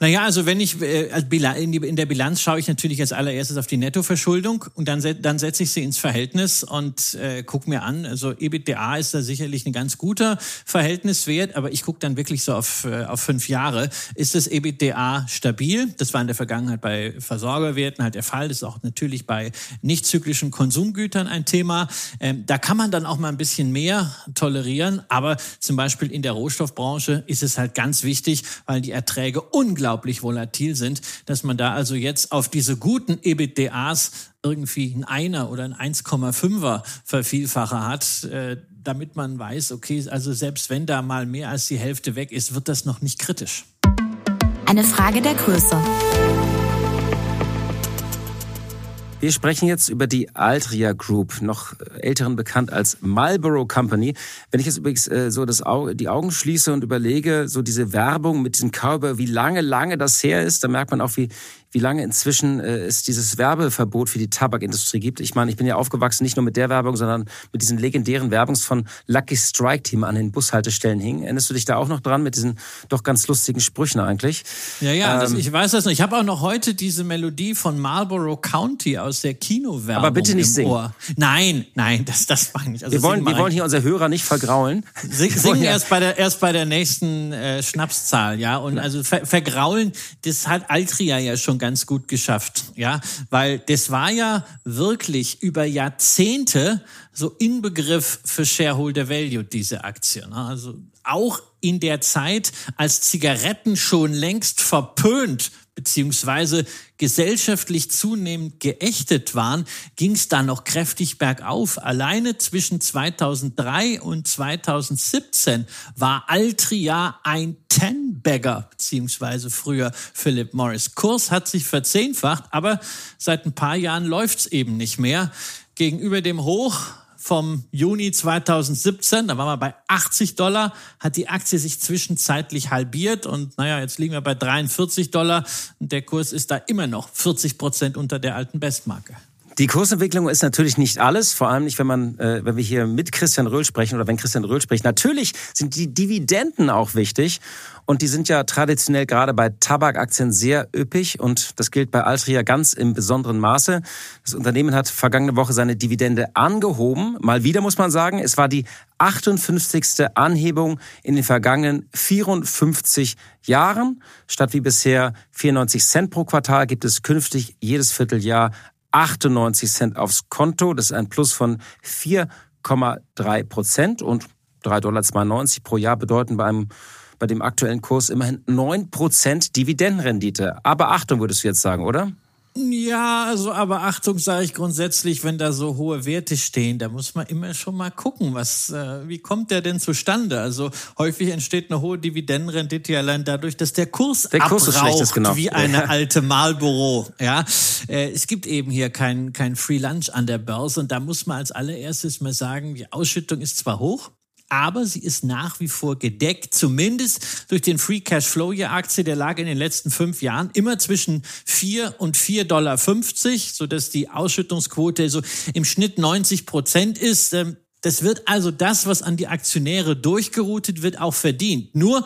Naja, also wenn ich äh, in der Bilanz schaue ich natürlich als allererstes auf die Nettoverschuldung und dann, dann setze ich sie ins Verhältnis und äh, gucke mir an. Also EBITDA ist da sicherlich ein ganz guter Verhältniswert, aber ich gucke dann wirklich so auf, äh, auf fünf Jahre. Ist das EBITDA stabil? Das war in der Vergangenheit bei Versorgerwerten halt der Fall. Das ist auch natürlich bei nicht zyklischen Konsumgütern ein Thema. Ähm, da kann man dann auch mal ein bisschen mehr tolerieren, aber zum Beispiel in der Rohstoffbranche ist es halt ganz wichtig, weil die Erträge unglaublich unglaublich volatil sind, dass man da also jetzt auf diese guten EBITDAs irgendwie ein Einer oder ein 1,5er Vervielfacher hat, äh, damit man weiß, okay, also selbst wenn da mal mehr als die Hälfte weg ist, wird das noch nicht kritisch. Eine Frage der Größe. Wir sprechen jetzt über die Altria Group, noch älteren bekannt als Marlboro Company. Wenn ich jetzt übrigens äh, so das Auge, die Augen schließe und überlege, so diese Werbung mit diesem Cowboy, wie lange, lange das her ist, dann merkt man auch, wie, wie lange inzwischen äh, es dieses Werbeverbot für die Tabakindustrie gibt. Ich meine, ich bin ja aufgewachsen nicht nur mit der Werbung, sondern mit diesen legendären Werbungs von Lucky Strike, die an den Bushaltestellen hingen. Erinnerst du dich da auch noch dran mit diesen doch ganz lustigen Sprüchen eigentlich? Ja, ja, ähm, das, ich weiß das noch. Ich habe auch noch heute diese Melodie von Marlborough County aus der Kinowerbung Aber bitte nicht singen. Ohr. Nein, nein, das, das meine ich. Also wir, wollen, wir wollen hier unsere Hörer nicht vergraulen. Sing, singen erst bei der, erst bei der nächsten äh, Schnapszahl, ja. Und also ver, vergraulen, das hat Altria ja schon ganz gut geschafft, ja, weil das war ja wirklich über Jahrzehnte so Inbegriff für Shareholder Value, diese Aktie. Ne? Also auch in der Zeit, als Zigaretten schon längst verpönt beziehungsweise gesellschaftlich zunehmend geächtet waren, ging es da noch kräftig bergauf. Alleine zwischen 2003 und 2017 war Altria ein Ten-Bagger, beziehungsweise früher Philip Morris. Kurs hat sich verzehnfacht, aber seit ein paar Jahren läuft's eben nicht mehr. Gegenüber dem Hoch vom Juni 2017, da waren wir bei 80 Dollar, hat die Aktie sich zwischenzeitlich halbiert und naja, jetzt liegen wir bei 43 Dollar und der Kurs ist da immer noch 40 Prozent unter der alten Bestmarke. Die Kursentwicklung ist natürlich nicht alles, vor allem nicht, wenn man, äh, wenn wir hier mit Christian Röhl sprechen oder wenn Christian Röhl spricht. Natürlich sind die Dividenden auch wichtig und die sind ja traditionell gerade bei Tabakaktien sehr üppig und das gilt bei Altria ganz im besonderen Maße. Das Unternehmen hat vergangene Woche seine Dividende angehoben. Mal wieder muss man sagen, es war die 58. Anhebung in den vergangenen 54 Jahren. Statt wie bisher 94 Cent pro Quartal gibt es künftig jedes Vierteljahr 98 Cent aufs Konto. Das ist ein Plus von 4,3 Prozent und 3,92 Dollar pro Jahr bedeuten bei einem bei dem aktuellen Kurs immerhin 9% Dividendenrendite. Aber Achtung, würdest du jetzt sagen, oder? Ja, also aber Achtung sage ich grundsätzlich, wenn da so hohe Werte stehen, da muss man immer schon mal gucken, was, äh, wie kommt der denn zustande? Also häufig entsteht eine hohe Dividendenrendite allein dadurch, dass der Kurs, der Kurs abraucht, ist genau. wie eine alte Marlboro. Ja, äh, es gibt eben hier kein kein Free Lunch an der Börse und da muss man als allererstes mal sagen, die Ausschüttung ist zwar hoch, aber sie ist nach wie vor gedeckt, zumindest durch den Free Cash Flow je Aktie. Der lag in den letzten fünf Jahren immer zwischen 4 und 4,50 Dollar, sodass die Ausschüttungsquote so im Schnitt 90 Prozent ist. Ähm, das wird also das, was an die Aktionäre durchgeroutet wird, auch verdient. Nur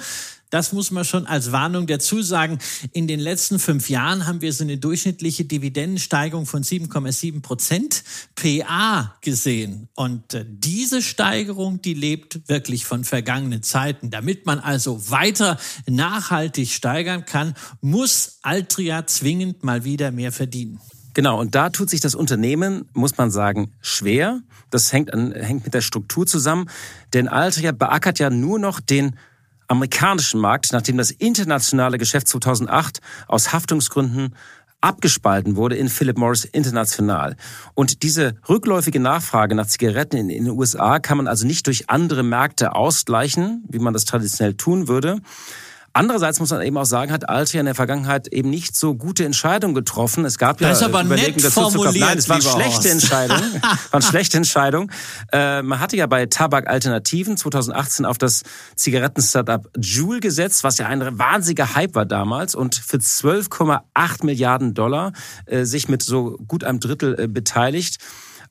das muss man schon als Warnung dazu sagen. In den letzten fünf Jahren haben wir so eine durchschnittliche Dividendensteigerung von 7,7 Prozent PA gesehen. Und äh, diese Steigerung, die lebt wirklich von vergangenen Zeiten. Damit man also weiter nachhaltig steigern kann, muss Altria zwingend mal wieder mehr verdienen. Genau, und da tut sich das Unternehmen, muss man sagen, schwer. Das hängt, an, hängt mit der Struktur zusammen. Denn Altria beackert ja nur noch den amerikanischen Markt, nachdem das internationale Geschäft 2008 aus Haftungsgründen abgespalten wurde in Philip Morris International. Und diese rückläufige Nachfrage nach Zigaretten in, in den USA kann man also nicht durch andere Märkte ausgleichen, wie man das traditionell tun würde. Andererseits muss man eben auch sagen, hat Altria in der Vergangenheit eben nicht so gute Entscheidungen getroffen. Es gab das ja ist aber Überlegungen nett formuliert, Nein, es waren schlechte. Entscheidungen. *laughs* waren schlechte Entscheidungen. Äh, man hatte ja bei Tabak-Alternativen 2018 auf das Zigaretten-Startup Juul gesetzt, was ja ein wahnsinniger Hype war damals und für 12,8 Milliarden Dollar äh, sich mit so gut einem Drittel äh, beteiligt.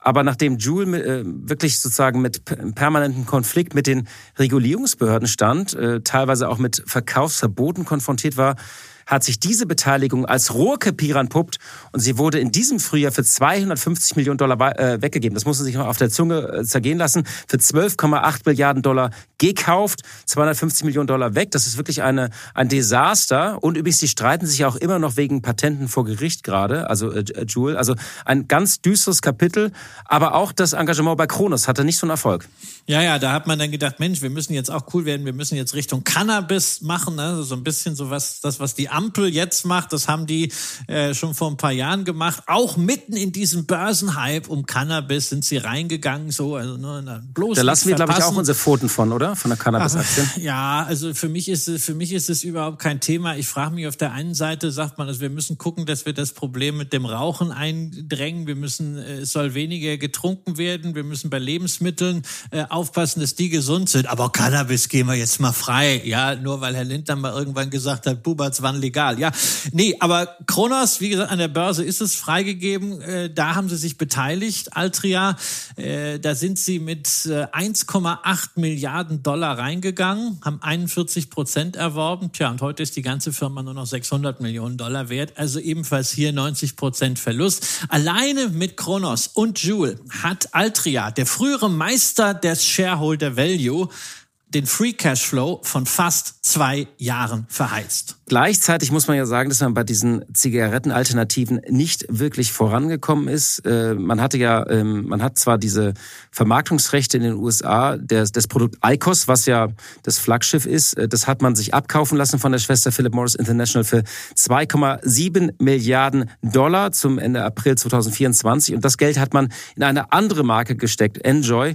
Aber nachdem Joule äh, wirklich sozusagen mit permanentem Konflikt mit den Regulierungsbehörden stand, äh, teilweise auch mit Verkaufsverboten konfrontiert war, hat sich diese Beteiligung als Rohrkrepierer entpuppt und sie wurde in diesem Frühjahr für 250 Millionen Dollar äh, weggegeben. Das muss man sich noch auf der Zunge äh, zergehen lassen. Für 12,8 Milliarden Dollar gekauft, 250 Millionen Dollar weg. Das ist wirklich eine, ein Desaster. Und übrigens, sie streiten sich auch immer noch wegen Patenten vor Gericht gerade, also äh, Jewel. Also ein ganz düsteres Kapitel. Aber auch das Engagement bei Kronos hatte nicht so einen Erfolg. Ja, ja, da hat man dann gedacht, Mensch, wir müssen jetzt auch cool werden, wir müssen jetzt Richtung Cannabis machen, ne? so ein bisschen so was, das, was die Ampel jetzt macht, das haben die äh, schon vor ein paar Jahren gemacht. Auch mitten in diesem Börsenhype um Cannabis sind sie reingegangen, so, also ne, bloß Da lassen wir, glaube ich, auch unsere Pfoten von, oder? Von der Cannabis-Aktien. Aber, ja, also für mich ist es, für mich ist es überhaupt kein Thema. Ich frage mich auf der einen Seite sagt man, also wir müssen gucken, dass wir das Problem mit dem Rauchen eindrängen. Wir müssen, äh, es soll weniger getrunken werden. Wir müssen bei Lebensmitteln äh, aufpassen, dass die gesund sind. Aber Cannabis gehen wir jetzt mal frei. Ja, nur weil Herr Lindner mal irgendwann gesagt hat, Buberts waren legal. Ja, nee, aber Kronos, wie gesagt, an der Börse ist es freigegeben. Äh, da haben sie sich beteiligt. Altria, äh, da sind sie mit äh, 1,8 Milliarden Dollar reingegangen, haben 41 Prozent erworben. Tja, und heute ist die ganze Firma nur noch 600 Millionen Dollar wert. Also ebenfalls hier 90 Prozent Verlust. Alleine mit Kronos und Joule hat Altria, der frühere Meister des Shareholder Value, den Free Cashflow von fast zwei Jahren verheizt. Gleichzeitig muss man ja sagen, dass man bei diesen Zigarettenalternativen nicht wirklich vorangekommen ist. Äh, man hatte ja, ähm, man hat zwar diese Vermarktungsrechte in den USA, des, des Produkt ICOS, was ja das Flaggschiff ist, äh, das hat man sich abkaufen lassen von der Schwester Philip Morris International für 2,7 Milliarden Dollar zum Ende April 2024. Und das Geld hat man in eine andere Marke gesteckt, Enjoy.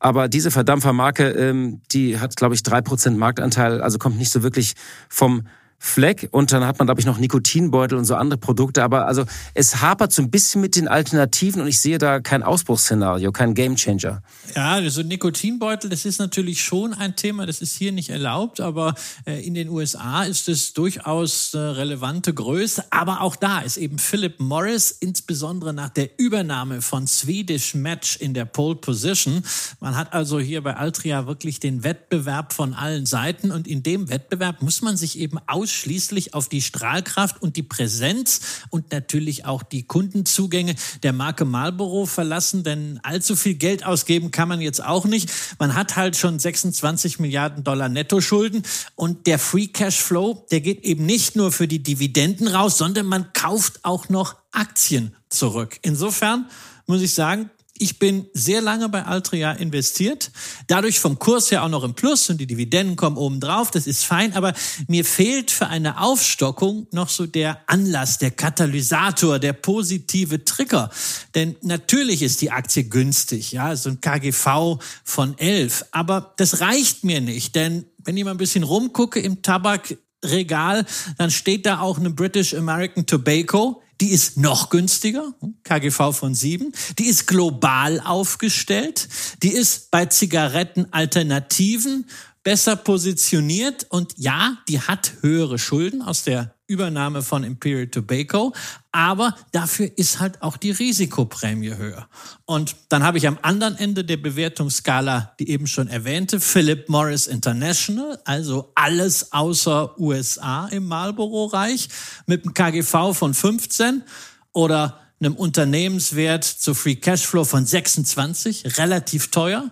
Aber diese Verdampfermarke, ähm, die hat, glaube ich, drei Prozent Marktanteil, also kommt nicht so wirklich vom Fleck und dann hat man, glaube ich, noch Nikotinbeutel und so andere Produkte. Aber also es hapert so ein bisschen mit den Alternativen und ich sehe da kein Ausbruchsszenario, kein Gamechanger. Ja, also Nikotinbeutel, das ist natürlich schon ein Thema, das ist hier nicht erlaubt, aber äh, in den USA ist es durchaus äh, relevante Größe. Aber auch da ist eben Philip Morris, insbesondere nach der Übernahme von Swedish Match in der Pole Position. Man hat also hier bei Altria wirklich den Wettbewerb von allen Seiten und in dem Wettbewerb muss man sich eben aus ausschließlich auf die Strahlkraft und die Präsenz und natürlich auch die Kundenzugänge der Marke Marlboro verlassen, denn allzu viel Geld ausgeben kann man jetzt auch nicht. Man hat halt schon 26 Milliarden Dollar Nettoschulden und der Free Cash Flow, der geht eben nicht nur für die Dividenden raus, sondern man kauft auch noch Aktien zurück. Insofern muss ich sagen, ich bin sehr lange bei Altria investiert, dadurch vom Kurs her auch noch im Plus und die Dividenden kommen oben drauf, das ist fein, aber mir fehlt für eine Aufstockung noch so der Anlass, der Katalysator, der positive Trigger. Denn natürlich ist die Aktie günstig, ja, so ein KGV von 11, aber das reicht mir nicht, denn wenn ich mal ein bisschen rumgucke im Tabakregal, dann steht da auch eine British American Tobacco, die ist noch günstiger, KGV von 7. Die ist global aufgestellt. Die ist bei Zigarettenalternativen besser positioniert und ja, die hat höhere Schulden aus der Übernahme von Imperial Tobacco, aber dafür ist halt auch die Risikoprämie höher. Und dann habe ich am anderen Ende der Bewertungsskala die eben schon erwähnte Philip Morris International, also alles außer USA im Marlboro-Reich mit einem KGV von 15 oder einem Unternehmenswert zu Free Cashflow von 26, relativ teuer,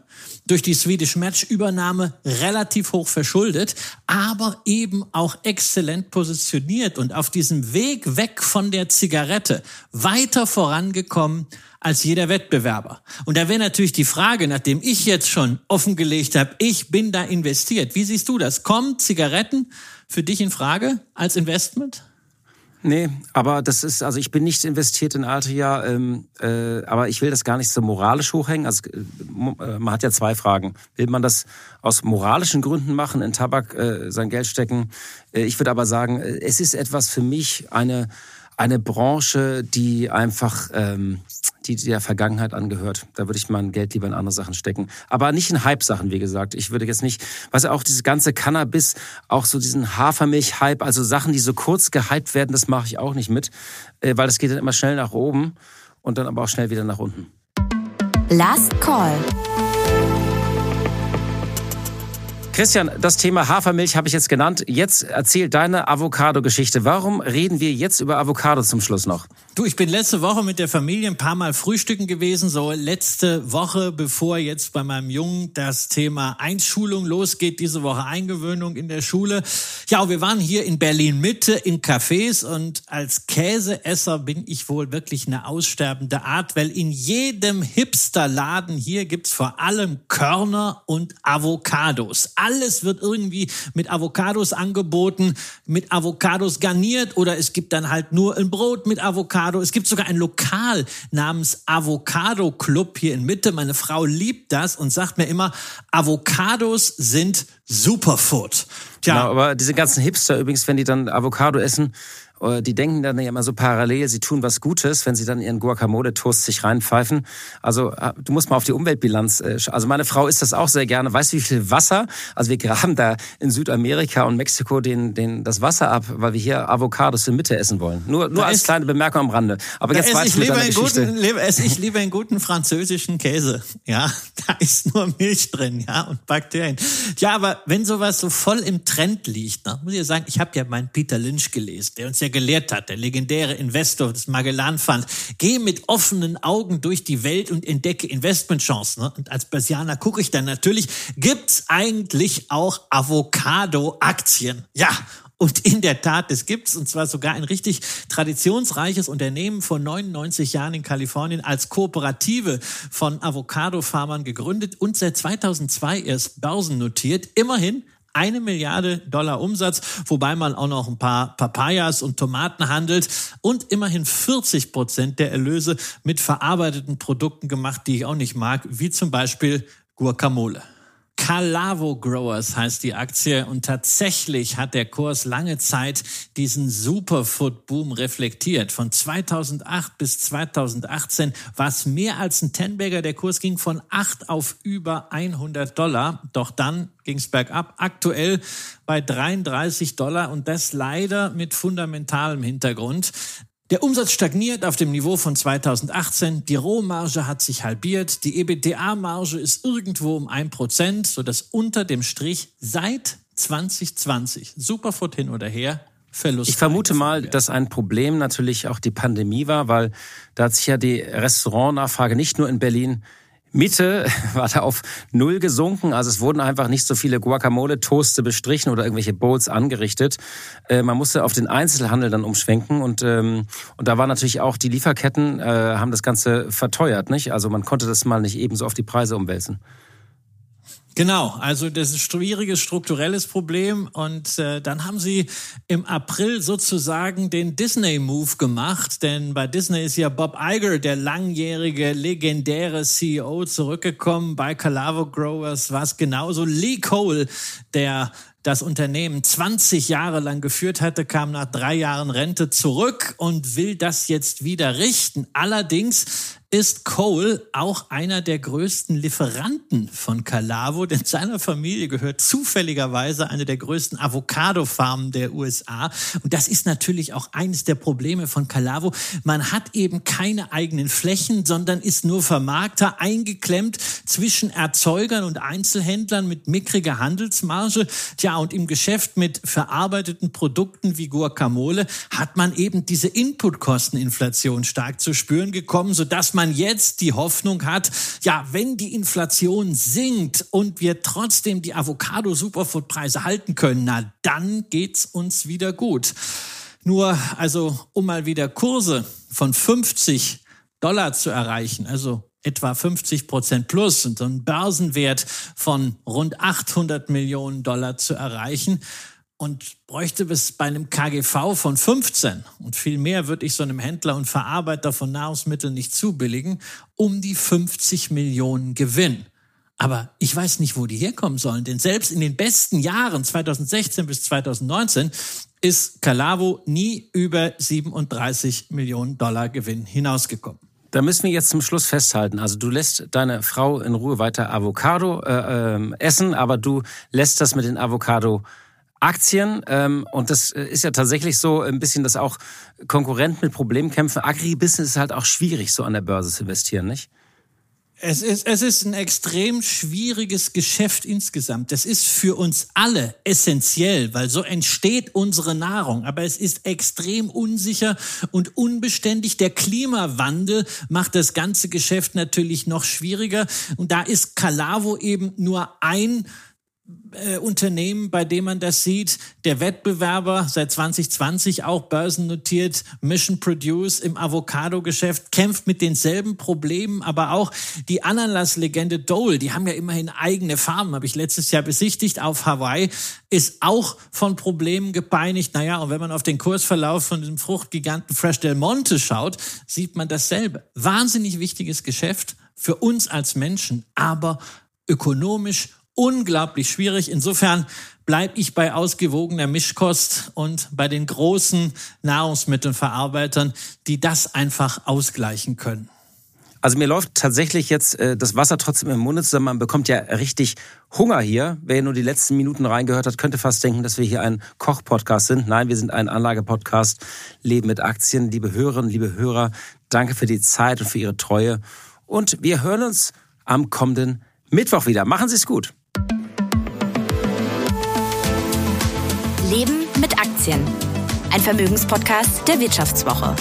durch die Swedish Match Übernahme relativ hoch verschuldet, aber eben auch exzellent positioniert und auf diesem Weg weg von der Zigarette weiter vorangekommen als jeder Wettbewerber. Und da wäre natürlich die Frage, nachdem ich jetzt schon offengelegt habe, ich bin da investiert. Wie siehst du das? Kommen Zigaretten für dich in Frage als Investment? Nee, aber das ist, also ich bin nicht investiert in Altria, ähm, äh, aber ich will das gar nicht so moralisch hochhängen. Also äh, man hat ja zwei Fragen. Will man das aus moralischen Gründen machen, in Tabak äh, sein Geld stecken? Äh, ich würde aber sagen, äh, es ist etwas für mich, eine, eine Branche, die einfach ähm, die der Vergangenheit angehört. Da würde ich mein Geld lieber in andere Sachen stecken. Aber nicht in Hype-Sachen, wie gesagt. Ich würde jetzt nicht, was auch dieses ganze Cannabis, auch so diesen Hafermilch-Hype, also Sachen, die so kurz gehypt werden, das mache ich auch nicht mit, äh, weil das geht dann immer schnell nach oben und dann aber auch schnell wieder nach unten. Last Call. Christian, das Thema Hafermilch habe ich jetzt genannt. Jetzt erzähl deine Avocado-Geschichte. Warum reden wir jetzt über Avocado zum Schluss noch? Du, ich bin letzte Woche mit der Familie ein paar Mal frühstücken gewesen. So letzte Woche, bevor jetzt bei meinem Jungen das Thema Einschulung losgeht. Diese Woche Eingewöhnung in der Schule. Ja, wir waren hier in Berlin Mitte in Cafés und als Käseesser bin ich wohl wirklich eine aussterbende Art, weil in jedem Hipsterladen hier gibt's vor allem Körner und Avocados alles wird irgendwie mit Avocados angeboten, mit Avocados garniert oder es gibt dann halt nur ein Brot mit Avocado. Es gibt sogar ein Lokal namens Avocado Club hier in Mitte. Meine Frau liebt das und sagt mir immer, Avocados sind Superfood. Tja. Genau, aber diese ganzen Hipster übrigens, wenn die dann Avocado essen, die denken dann ja immer so parallel, sie tun was Gutes, wenn sie dann ihren Guacamole-Toast sich reinpfeifen. Also äh, du musst mal auf die Umweltbilanz. Äh, also meine Frau isst das auch sehr gerne. Weißt du, wie viel Wasser? Also wir *laughs* graben da in Südamerika und Mexiko den, den, das Wasser ab, weil wir hier Avocados in Mitte essen wollen. Nur, nur als kleine Bemerkung am Rande. Aber jetzt weiter mit deiner Geschichte. *laughs* Guten, esse ich lieber einen guten französischen Käse. Ja, *laughs* da ist nur Milch drin, ja, und Bakterien. Ja, aber wenn sowas so voll im Trend liegt, ne, muss ich sagen, ich habe ja meinen Peter Lynch gelesen, der uns ja gelehrt hat, der legendäre Investor des Magellan Fund. Geh mit offenen Augen durch die Welt und entdecke Investmentchancen. Ne? Und als Börsianer gucke ich dann natürlich, gibt's eigentlich auch Avocado-Aktien? Ja, und in der Tat, das gibt's und zwar sogar ein richtig traditionsreiches Unternehmen vor 99 Jahren in Kalifornien als Kooperative von Avocado-Farmern gegründet und seit 2002 erst börsennotiert. Immerhin eine Milliarde Dollar Umsatz, wobei man auch noch ein paar Papayas und Tomaten handelt und immerhin 40 Prozent der Erlöse mit verarbeiteten Produkten gemacht, die ich auch nicht mag, wie zum Beispiel Guacamole. Calavo Growers heißt die Aktie und tatsächlich hat der Kurs lange Zeit diesen Superfood-Boom reflektiert. Von 2008 bis 2018 war es mehr als ein Tenbagger. Der Kurs ging von 8 auf über 100 Dollar. Doch dann ging es bergab. Aktuell bei 33 Dollar und das leider mit fundamentalem Hintergrund. Der Umsatz stagniert auf dem Niveau von 2018. Die Rohmarge hat sich halbiert. Die EBITDA-Marge ist irgendwo um ein Prozent, sodass unter dem Strich seit 2020 Superfood hin oder her Verlust. Ich vermute mal, dass ein Problem natürlich auch die Pandemie war, weil da hat sich ja die Restaurantnachfrage nicht nur in Berlin Mitte *laughs* war da auf Null gesunken. Also es wurden einfach nicht so viele Guacamole-Toaste bestrichen oder irgendwelche Bowls angerichtet. Äh, man musste auf den Einzelhandel dann umschwenken und, ähm, und da war natürlich auch die Lieferketten, äh, haben das Ganze verteuert. Nicht? Also man konnte das mal nicht ebenso auf die Preise umwälzen. Genau, also das ist ein schwieriges strukturelles Problem und äh, dann haben sie im April sozusagen den Disney-Move gemacht, denn bei Disney ist ja Bob Iger, der langjährige, legendäre CEO, zurückgekommen. Bei Calavo Growers war es genauso. Lee Cole, der das Unternehmen 20 Jahre lang geführt hatte, kam nach drei Jahren Rente zurück und will das jetzt wieder richten. Allerdings ist Cole auch einer der größten Lieferanten von Calavo, denn seiner Familie gehört zufälligerweise eine der größten Avocado-Farmen der USA. Und das ist natürlich auch eines der Probleme von Calavo. Man hat eben keine eigenen Flächen, sondern ist nur Vermarkter eingeklemmt zwischen Erzeugern und Einzelhändlern mit mickriger Handelsmarge. Tja, und im Geschäft mit verarbeiteten Produkten wie Guacamole hat man eben diese Inputkosteninflation stark zu spüren gekommen, sodass man jetzt die Hoffnung hat, ja, wenn die Inflation sinkt und wir trotzdem die Avocado-Superfood-Preise halten können, na, dann geht's uns wieder gut. Nur, also, um mal wieder Kurse von 50 Dollar zu erreichen, also etwa 50 Prozent plus und einen Börsenwert von rund 800 Millionen Dollar zu erreichen, und bräuchte es bei einem KGV von 15 und viel mehr würde ich so einem Händler und Verarbeiter von Nahrungsmitteln nicht zubilligen, um die 50 Millionen Gewinn. Aber ich weiß nicht, wo die herkommen sollen, denn selbst in den besten Jahren 2016 bis 2019 ist Calavo nie über 37 Millionen Dollar Gewinn hinausgekommen. Da müssen wir jetzt zum Schluss festhalten. Also du lässt deine Frau in Ruhe weiter Avocado äh, äh, essen, aber du lässt das mit den Avocado Aktien ähm, und das äh, ist ja tatsächlich so ein bisschen, dass auch Konkurrenten mit Problemen kämpfen. Agribusiness ist halt auch schwierig, so an der Börse zu investieren, nicht? Es ist, es ist ein extrem schwieriges Geschäft insgesamt. Das ist für uns alle essentiell, weil so entsteht unsere Nahrung. Aber es ist extrem unsicher und unbeständig. Der Klimawandel macht das ganze Geschäft natürlich noch schwieriger. Und da ist Calavo eben nur ein äh, Unternehmen, bei dem man das sieht. Der Wettbewerber seit 2020 auch börsennotiert, Mission Produce im Avocado-Geschäft, kämpft mit denselben Problemen, aber auch die Ananaslegende Dole, die haben ja immerhin eigene Farmen, habe ich letztes Jahr besichtigt auf Hawaii, ist auch von Problemen gepeinigt. Naja, und wenn man auf den Kursverlauf von diesem Fruchtgiganten Fresh Del Monte schaut, sieht man dasselbe. Wahnsinnig wichtiges Geschäft für uns als Menschen, aber ökonomisch unglaublich schwierig. Insofern bleibe ich bei ausgewogener Mischkost und bei den großen Nahrungsmittelverarbeitern, die das einfach ausgleichen können. Also mir läuft tatsächlich jetzt äh, das Wasser trotzdem im Munde zusammen. Man bekommt ja richtig Hunger hier. Wer nur die letzten Minuten reingehört hat, könnte fast denken, dass wir hier ein Koch-Podcast sind. Nein, wir sind ein Anlage-Podcast. Leben mit Aktien. Liebe Hörerinnen, liebe Hörer, danke für die Zeit und für Ihre Treue. Und wir hören uns am kommenden Mittwoch wieder. Machen Sie es gut. Leben mit Aktien. Ein Vermögenspodcast der Wirtschaftswoche.